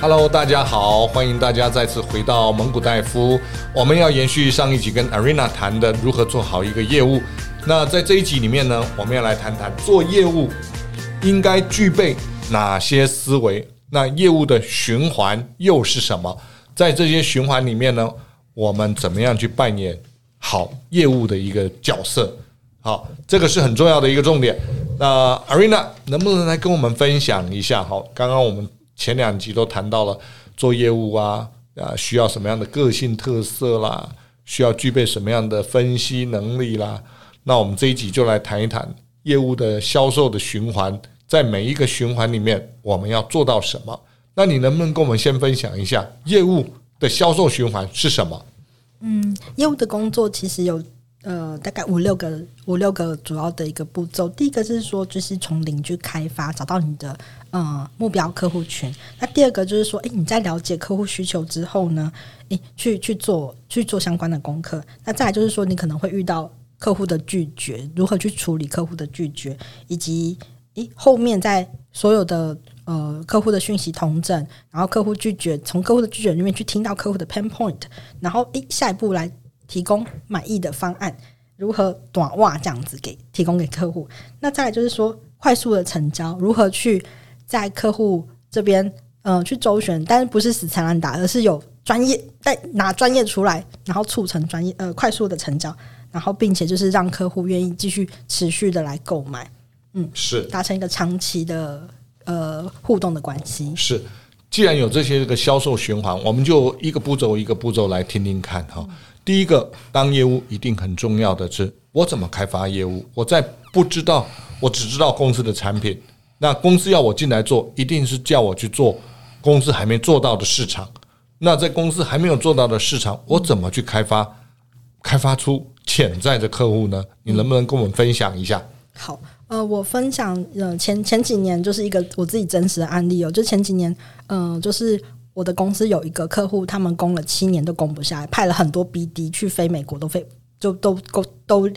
Hello，大家好，欢迎大家再次回到蒙古戴夫。我们要延续上一集跟 Arina 谈的如何做好一个业务。那在这一集里面呢，我们要来谈谈做业务应该具备哪些思维。那业务的循环又是什么？在这些循环里面呢，我们怎么样去扮演好业务的一个角色？好，这个是很重要的一个重点。那 Arina 能不能来跟我们分享一下？好，刚刚我们前两集都谈到了做业务啊，啊，需要什么样的个性特色啦，需要具备什么样的分析能力啦。那我们这一集就来谈一谈业务的销售的循环，在每一个循环里面，我们要做到什么？那你能不能跟我们先分享一下业务的销售循环是什么？嗯，业务的工作其实有。呃，大概五六个五六个主要的一个步骤。第一个是说，就是从零去开发，找到你的呃目标客户群。那第二个就是说，诶，你在了解客户需求之后呢，诶，去去做去做相关的功课。那再来就是说，你可能会遇到客户的拒绝，如何去处理客户的拒绝，以及诶后面在所有的呃客户的讯息同整，然后客户拒绝，从客户的拒绝里面去听到客户的 pain point，然后诶下一步来。提供满意的方案，如何短袜这样子给提供给客户？那再来就是说，快速的成交，如何去在客户这边嗯、呃、去周旋，但是不是死缠烂打，而是有专业在拿专业出来，然后促成专业呃快速的成交，然后并且就是让客户愿意继续持续的来购买，嗯，是达成一个长期的呃互动的关系。是，既然有这些个销售循环，我们就一个步骤一个步骤来听听看哈。第一个，当业务一定很重要的是，我怎么开发业务？我在不知道，我只知道公司的产品。那公司要我进来做，一定是叫我去做公司还没做到的市场。那在公司还没有做到的市场，我怎么去开发？开发出潜在的客户呢？你能不能跟我们分享一下？好，呃，我分享呃前前几年就是一个我自己真实的案例哦，就前几年，嗯、就是。我的公司有一个客户，他们供了七年都供不下来，派了很多 BD 去飞美国，都飞就都都都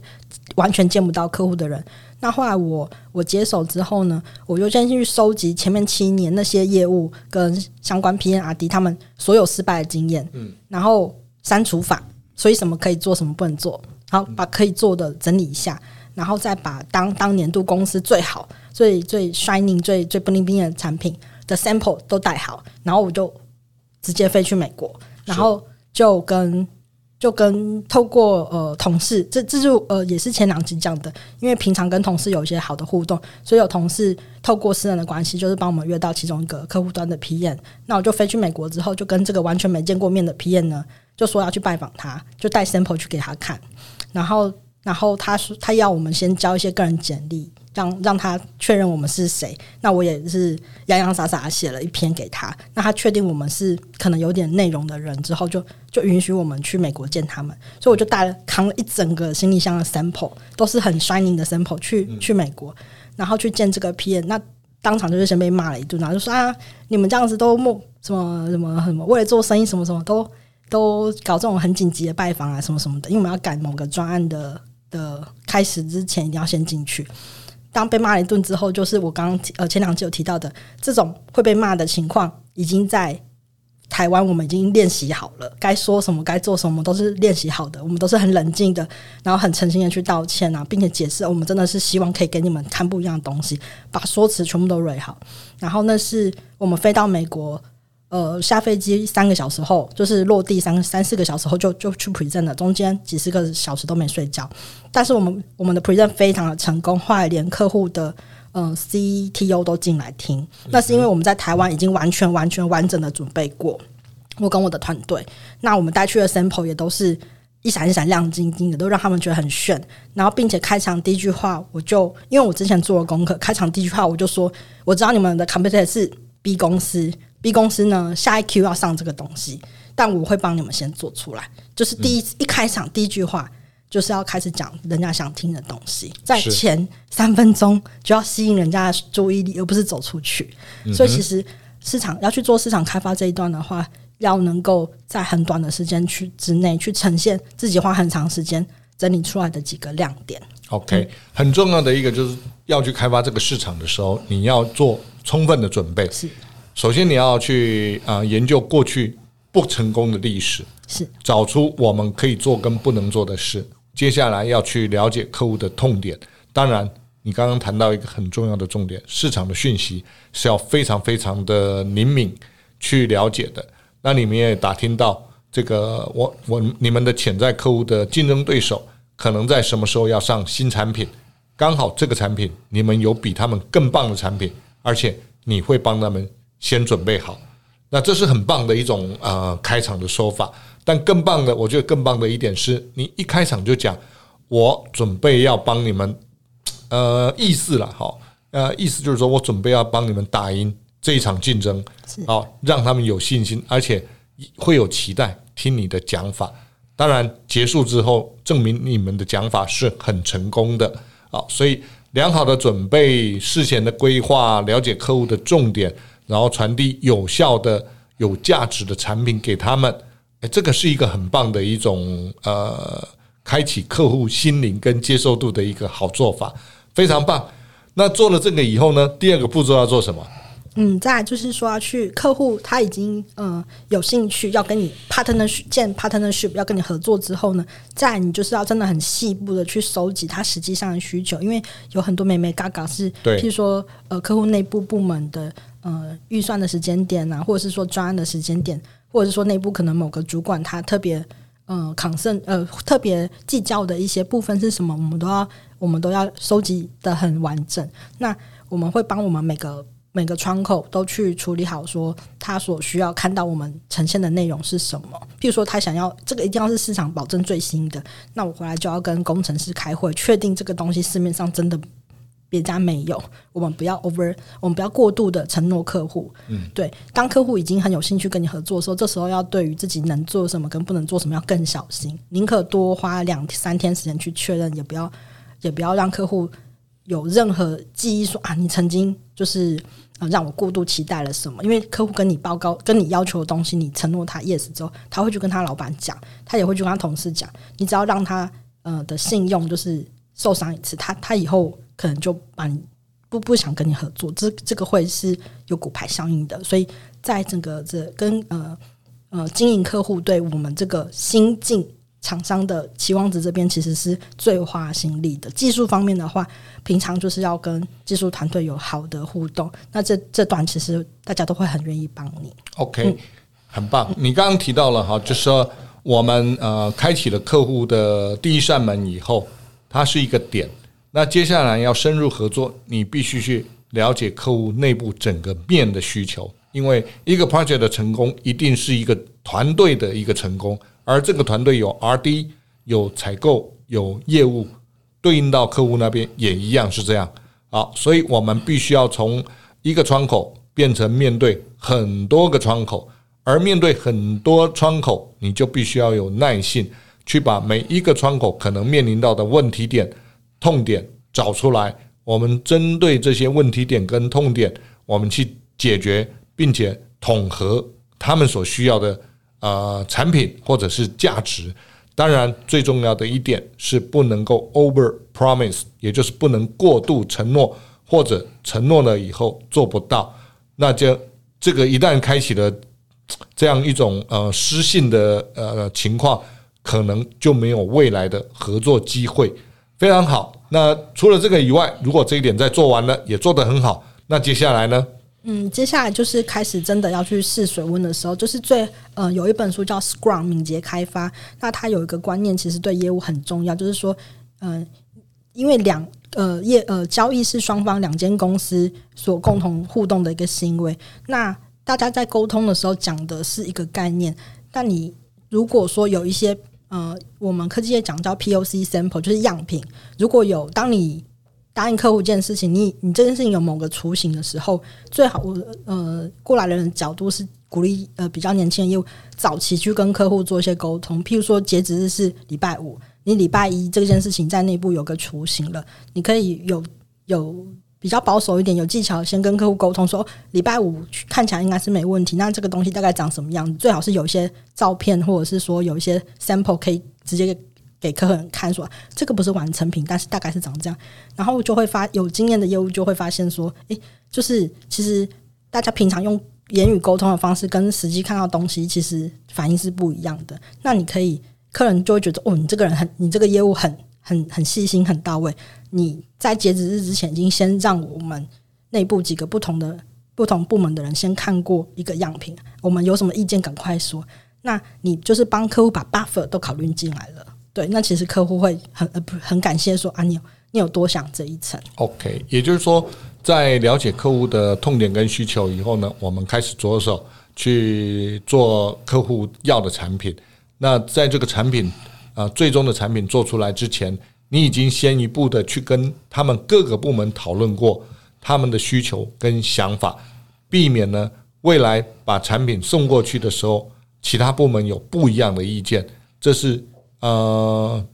完全见不到客户的人。那后来我我接手之后呢，我就先去收集前面七年那些业务跟相关 PNRD 他们所有失败的经验，嗯，然后删除法，所以什么可以做，什么不能做，好把可以做的整理一下，然后再把当当年度公司最好、最最 shining、最最 bling bling 的产品的 sample 都带好，然后我就。直接飞去美国，然后就跟就跟透过呃同事，这这就呃也是前两集讲的，因为平常跟同事有一些好的互动，所以有同事透过私人的关系，就是帮我们约到其中一个客户端的 P N，。那我就飞去美国之后，就跟这个完全没见过面的 P N 呢，就说要去拜访他，就带 sample 去给他看，然后然后他说他要我们先交一些个人简历。让让他确认我们是谁，那我也是洋洋洒洒写了一篇给他。那他确定我们是可能有点内容的人之后就，就就允许我们去美国见他们。所以我就带了扛了一整个行李箱的 sample，都是很 shining 的 sample 去去美国，然后去见这个 PM。那当场就是先被骂了一顿，然后就说啊，你们这样子都莫什么什么什么，为了做生意什么什么都都搞这种很紧急的拜访啊什么什么的，因为我们要赶某个专案的的开始之前，一定要先进去。当被骂了一顿之后，就是我刚刚呃前两集有提到的这种会被骂的情况，已经在台湾我们已经练习好了，该说什么该做什么都是练习好的，我们都是很冷静的，然后很诚心的去道歉啊，并且解释我们真的是希望可以给你们看不一样的东西，把说辞全部都蕊好，然后那是我们飞到美国。呃，下飞机三个小时后，就是落地三三四个小时后就就去 present 了，中间几十个小时都没睡觉。但是我们我们的 present 非常的成功，后来连客户的嗯、CTO 都进来听。那是因为我们在台湾已经完全完全完整的准备过，我跟我的团队，那我们带去的 sample 也都是一闪一闪亮晶晶的，都让他们觉得很炫。然后并且开场第一句话，我就因为我之前做了功课，开场第一句话我就说，我知道你们的 competitor 是 B 公司。B 公司呢，下一 Q 要上这个东西，但我会帮你们先做出来。就是第一、嗯、一开场第一句话，就是要开始讲人家想听的东西，在前三分钟就要吸引人家的注意力，而不是走出去。嗯、所以其实市场要去做市场开发这一段的话，要能够在很短的时间去之内去呈现自己花很长时间整理出来的几个亮点。OK，很重要的一个就是要去开发这个市场的时候，你要做充分的准备。是。首先你要去啊、呃、研究过去不成功的历史，是找出我们可以做跟不能做的事。接下来要去了解客户的痛点。当然，你刚刚谈到一个很重要的重点，市场的讯息是要非常非常的灵敏去了解的。那你们也打听到这个，我我你们的潜在客户的竞争对手可能在什么时候要上新产品？刚好这个产品你们有比他们更棒的产品，而且你会帮他们先准备好。那这是很棒的一种呃开场的说法。但更棒的，我觉得更棒的一点是你一开场就讲，我准备要帮你们，呃，意思了，哈，呃，意思就是说我准备要帮你们打赢这一场竞争，好，让他们有信心，而且会有期待听你的讲法。当然，结束之后证明你们的讲法是很成功的，好，所以良好的准备、事前的规划、了解客户的重点，然后传递有效的、有价值的产品给他们。哎，这个是一个很棒的一种呃，开启客户心灵跟接受度的一个好做法，非常棒。那做了这个以后呢，第二个步骤要做什么？嗯，再来就是说要去客户他已经呃有兴趣要跟你 partnership 建 partnership 要跟你合作之后呢，再你就是要真的很细部的去收集他实际上的需求，因为有很多美眉嘎嘎是，譬如说呃客户内部部门的呃预算的时间点啊，或者是说专案的时间点。或者是说内部可能某个主管他特别呃 concern 呃特别计较的一些部分是什么，我们都要我们都要收集的很完整。那我们会帮我们每个每个窗口都去处理好，说他所需要看到我们呈现的内容是什么。譬如说他想要这个一定要是市场保证最新的，那我回来就要跟工程师开会，确定这个东西市面上真的。别家没有，我们不要 over，我们不要过度的承诺客户。嗯，对，当客户已经很有兴趣跟你合作的时候，这时候要对于自己能做什么跟不能做什么要更小心，宁可多花两三天时间去确认，也不要也不要让客户有任何记忆说啊，你曾经就是呃让我过度期待了什么？因为客户跟你报告、跟你要求的东西，你承诺他 yes 之后，他会去跟他老板讲，他也会去跟他同事讲，你只要让他呃的信用就是受伤一次，他他以后。可能就把你不不想跟你合作，这这个会是有骨牌效应的。所以在整个这跟呃呃经营客户对我们这个新进厂商的期望值这边，其实是最花心力的。技术方面的话，平常就是要跟技术团队有好的互动。那这这段其实大家都会很愿意帮你。OK，嗯，很棒。你刚刚提到了哈，就是说我们呃开启了客户的第一扇门以后，它是一个点。那接下来要深入合作，你必须去了解客户内部整个面的需求，因为一个 project 的成功一定是一个团队的一个成功，而这个团队有 RD、有采购、有业务，对应到客户那边也一样是这样。好，所以我们必须要从一个窗口变成面对很多个窗口，而面对很多窗口，你就必须要有耐性，去把每一个窗口可能面临到的问题点。痛点找出来，我们针对这些问题点跟痛点，我们去解决，并且统合他们所需要的呃产品或者是价值。当然，最重要的一点是不能够 over promise，也就是不能过度承诺，或者承诺了以后做不到，那就这个一旦开启了这样一种呃失信的呃情况，可能就没有未来的合作机会。非常好。那除了这个以外，如果这一点在做完了，也做得很好，那接下来呢？嗯，接下来就是开始真的要去试水温的时候，就是最呃有一本书叫《Scrum 敏捷开发》，那它有一个观念，其实对业务很重要，就是说，嗯、因为两呃业呃交易是双方两间公司所共同互动的一个行为，那大家在沟通的时候讲的是一个概念，但你如果说有一些。呃，我们科技业讲叫 POC sample，就是样品。如果有当你答应客户一件事情，你你这件事情有某个雏形的时候，最好我呃过来的人的角度是鼓励呃比较年轻的业务早期去跟客户做一些沟通。譬如说截止日是礼拜五，你礼拜一这件事情在内部有个雏形了，你可以有有。比较保守一点，有技巧，先跟客户沟通说，礼拜五看起来应该是没问题。那这个东西大概长什么样子？最好是有一些照片，或者是说有一些 sample 可以直接给客人看，说这个不是完成品，但是大概是长这样。然后就会发有经验的业务就会发现说，诶，就是其实大家平常用言语沟通的方式跟实际看到东西其实反应是不一样的。那你可以，客人就会觉得哦，你这个人很，你这个业务很很很细心很到位。你在截止日之前，已经先让我们内部几个不同的不同部门的人先看过一个样品，我们有什么意见赶快说。那你就是帮客户把 buffer 都考虑进来了，对，那其实客户会很呃不是很感谢说啊，你有你有多想这一层。OK，也就是说。在了解客户的痛点跟需求以后呢，我们开始着手去做客户要的产品。那在这个产品啊，最终的产品做出来之前，你已经先一步的去跟他们各个部门讨论过他们的需求跟想法，避免呢未来把产品送过去的时候，其他部门有不一样的意见。这是呃，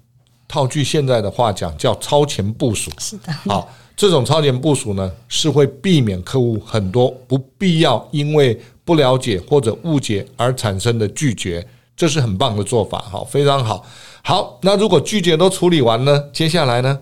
套句现在的话讲，叫超前部署。是的，好。这种超前部署呢，是会避免客户很多不必要因为不了解或者误解而产生的拒绝，这是很棒的做法，好，非常好。好，那如果拒绝都处理完呢？接下来呢？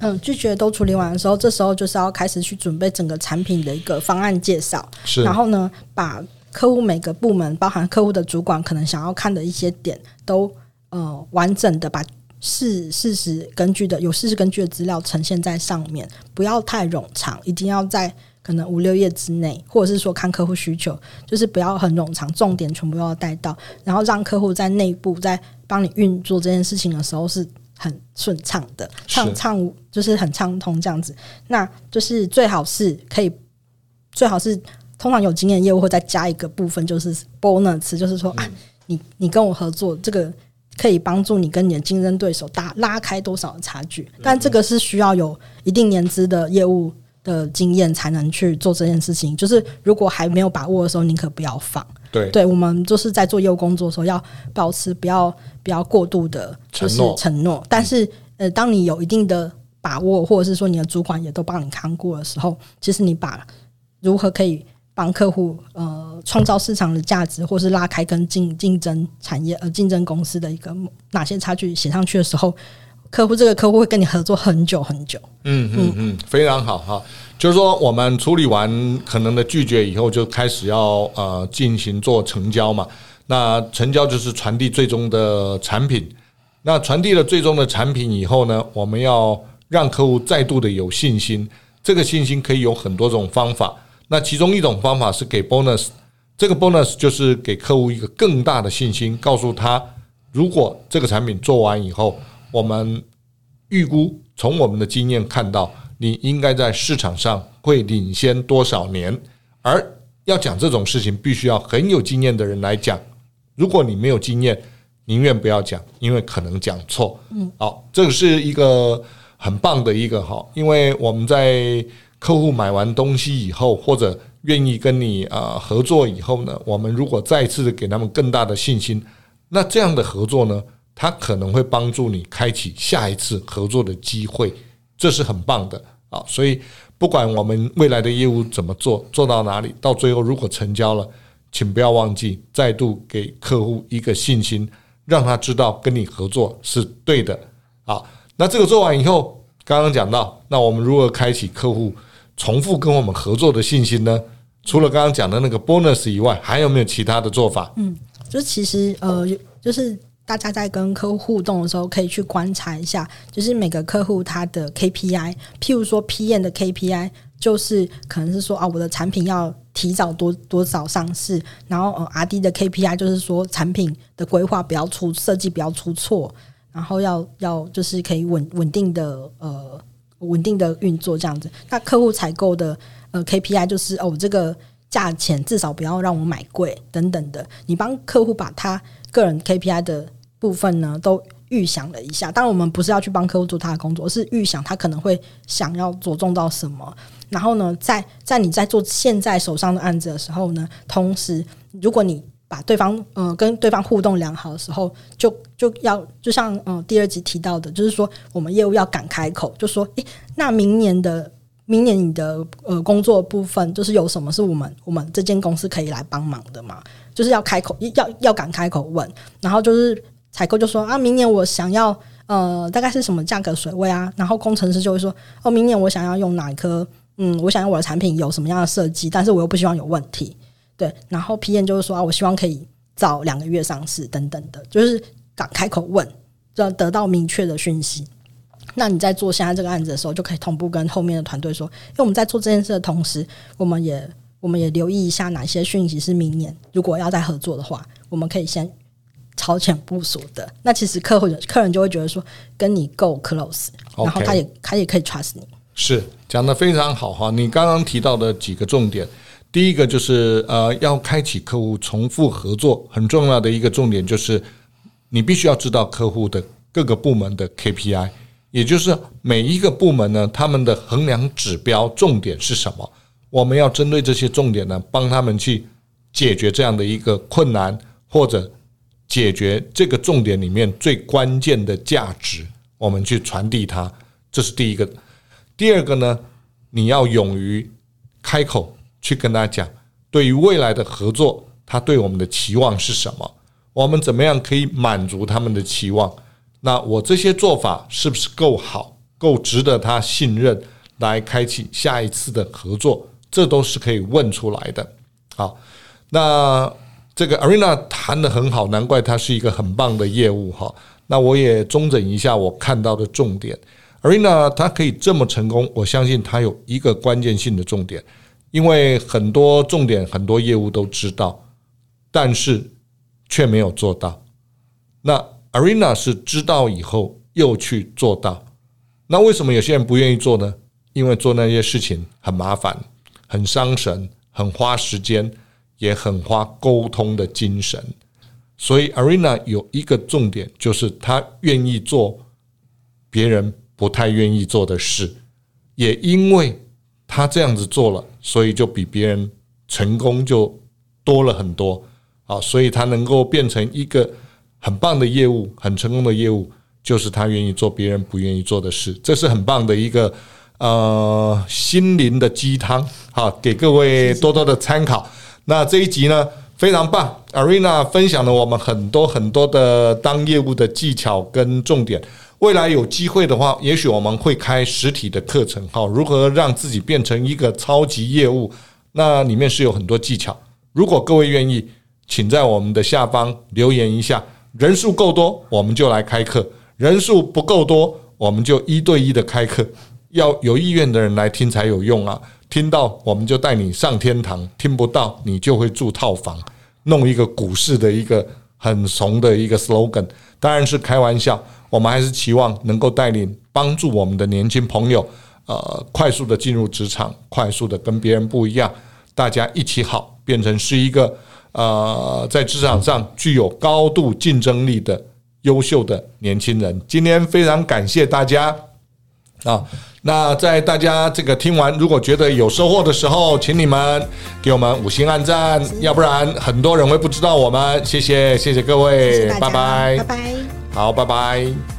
嗯，拒绝都处理完的时候，这时候就是要开始去准备整个产品的一个方案介绍，是。然后呢，把客户每个部门，包含客户的主管可能想要看的一些点，都呃完整的把。事事实根据的，有事实根据的资料呈现在上面，不要太冗长，一定要在可能五六页之内，或者是说看客户需求，就是不要很冗长，重点全部要带到，然后让客户在内部在帮你运作这件事情的时候是很顺畅的，畅畅就是很畅通这样子。那就是最好是可以，最好是通常有经验业务会再加一个部分，就是 bonus，就是说，啊，你你跟我合作这个。可以帮助你跟你的竞争对手打拉开多少的差距，但这个是需要有一定年资的业务的经验才能去做这件事情。就是如果还没有把握的时候，宁可不要放。对，对我们就是在做业务工作的时候，要保持不要不要过度的就是承诺。但是呃，当你有一定的把握，或者是说你的主管也都帮你看过的时候，其实你把如何可以。帮客户呃创造市场的价值，或是拉开跟竞竞争产业呃竞争公司的一个哪些差距写上去的时候，客户这个客户会跟你合作很久很久。嗯嗯嗯，非常好哈。就是说，我们处理完可能的拒绝以后，就开始要呃进行做成交嘛。那成交就是传递最终的产品。那传递了最终的产品以后呢，我们要让客户再度的有信心。这个信心可以有很多种方法。那其中一种方法是给 bonus，这个 bonus 就是给客户一个更大的信心，告诉他，如果这个产品做完以后，我们预估从我们的经验看到，你应该在市场上会领先多少年。而要讲这种事情，必须要很有经验的人来讲。如果你没有经验，宁愿不要讲，因为可能讲错。嗯，好，这个是一个很棒的一个哈，因为我们在。客户买完东西以后，或者愿意跟你啊合作以后呢，我们如果再次给他们更大的信心，那这样的合作呢，他可能会帮助你开启下一次合作的机会，这是很棒的啊。所以不管我们未来的业务怎么做，做到哪里，到最后如果成交了，请不要忘记再度给客户一个信心，让他知道跟你合作是对的啊。那这个做完以后，刚刚讲到，那我们如何开启客户？重复跟我们合作的信心呢？除了刚刚讲的那个 bonus 以外，还有没有其他的做法？嗯，就其实呃，就是大家在跟客户互动的时候，可以去观察一下，就是每个客户他的 KPI，譬如说 PM 的 KPI，就是可能是说啊，我的产品要提早多多少上市，然后呃，RD 的 KPI 就是说产品的规划不要出设计不要出错，然后要要就是可以稳稳定的呃。稳定的运作这样子，那客户采购的呃 KPI 就是哦，这个价钱至少不要让我买贵等等的。你帮客户把他个人 KPI 的部分呢都预想了一下，当然我们不是要去帮客户做他的工作，是预想他可能会想要着重到什么。然后呢，在在你在做现在手上的案子的时候呢，同时如果你把对方呃跟对方互动良好的时候，就就要就像嗯、第二集提到的，就是说我们业务要敢开口，就说诶，那明年的明年你的呃工作部分，就是有什么是我们我们这间公司可以来帮忙的嘛？就是要开口要要敢开口问，然后就是采购就说啊，明年我想要呃大概是什么价格水位啊？然后工程师就会说哦，明年我想要用哪一颗嗯，我想要我的产品有什么样的设计，但是我又不希望有问题。对，然后 PM 就是说啊，我希望可以早两个月上市等等的，就是敢开口问，就要得到明确的讯息。那你在做现在这个案子的时候，就可以同步跟后面的团队说，因为我们在做这件事的同时，我们也我们也留意一下哪些讯息是明年如果要再合作的话，我们可以先超前部署的。那其实客户客人就会觉得说，跟你够 close，然后他也他也可以 trust 你。是讲的非常好哈！你刚刚提到的几个重点，第一个就是呃，要开启客户重复合作，很重要的一个重点就是你必须要知道客户的各个部门的 KPI。也就是每一个部门呢，他们的衡量指标重点是什么？我们要针对这些重点呢，帮他们去解决这样的一个困难，或者解决这个重点里面最关键的价值，我们去传递它。这是第一个。第二个呢，你要勇于开口去跟他讲，对于未来的合作，他对我们的期望是什么？我们怎么样可以满足他们的期望？那我这些做法是不是够好，够值得他信任，来开启下一次的合作？这都是可以问出来的。好，那这个 Arina 谈得很好，难怪他是一个很棒的业务哈。那我也综整一下我看到的重点，Arina 他可以这么成功，我相信他有一个关键性的重点，因为很多重点很多业务都知道，但是却没有做到。那 Arena 是知道以后又去做到，那为什么有些人不愿意做呢？因为做那些事情很麻烦、很伤神、很花时间，也很花沟通的精神。所以 Arena 有一个重点，就是他愿意做别人不太愿意做的事，也因为他这样子做了，所以就比别人成功就多了很多啊，所以他能够变成一个。很棒的业务，很成功的业务，就是他愿意做别人不愿意做的事，这是很棒的一个呃心灵的鸡汤，好，给各位多多的参考。那这一集呢，非常棒，Arina 分享了我们很多很多的当业务的技巧跟重点。未来有机会的话，也许我们会开实体的课程，好，如何让自己变成一个超级业务？那里面是有很多技巧。如果各位愿意，请在我们的下方留言一下。人数够多，我们就来开课；人数不够多，我们就一对一的开课。要有意愿的人来听才有用啊！听到我们就带你上天堂，听不到你就会住套房，弄一个股市的一个很怂的一个 slogan，当然是开玩笑。我们还是期望能够带领帮助我们的年轻朋友，呃，快速的进入职场，快速的跟别人不一样，大家一起好，变成是一个。呃，在职场上具有高度竞争力的优秀的年轻人，今天非常感谢大家啊！那在大家这个听完，如果觉得有收获的时候，请你们给我们五星按赞，要不然很多人会不知道我们。谢谢，谢谢各位，谢谢拜拜，拜拜，好，拜拜。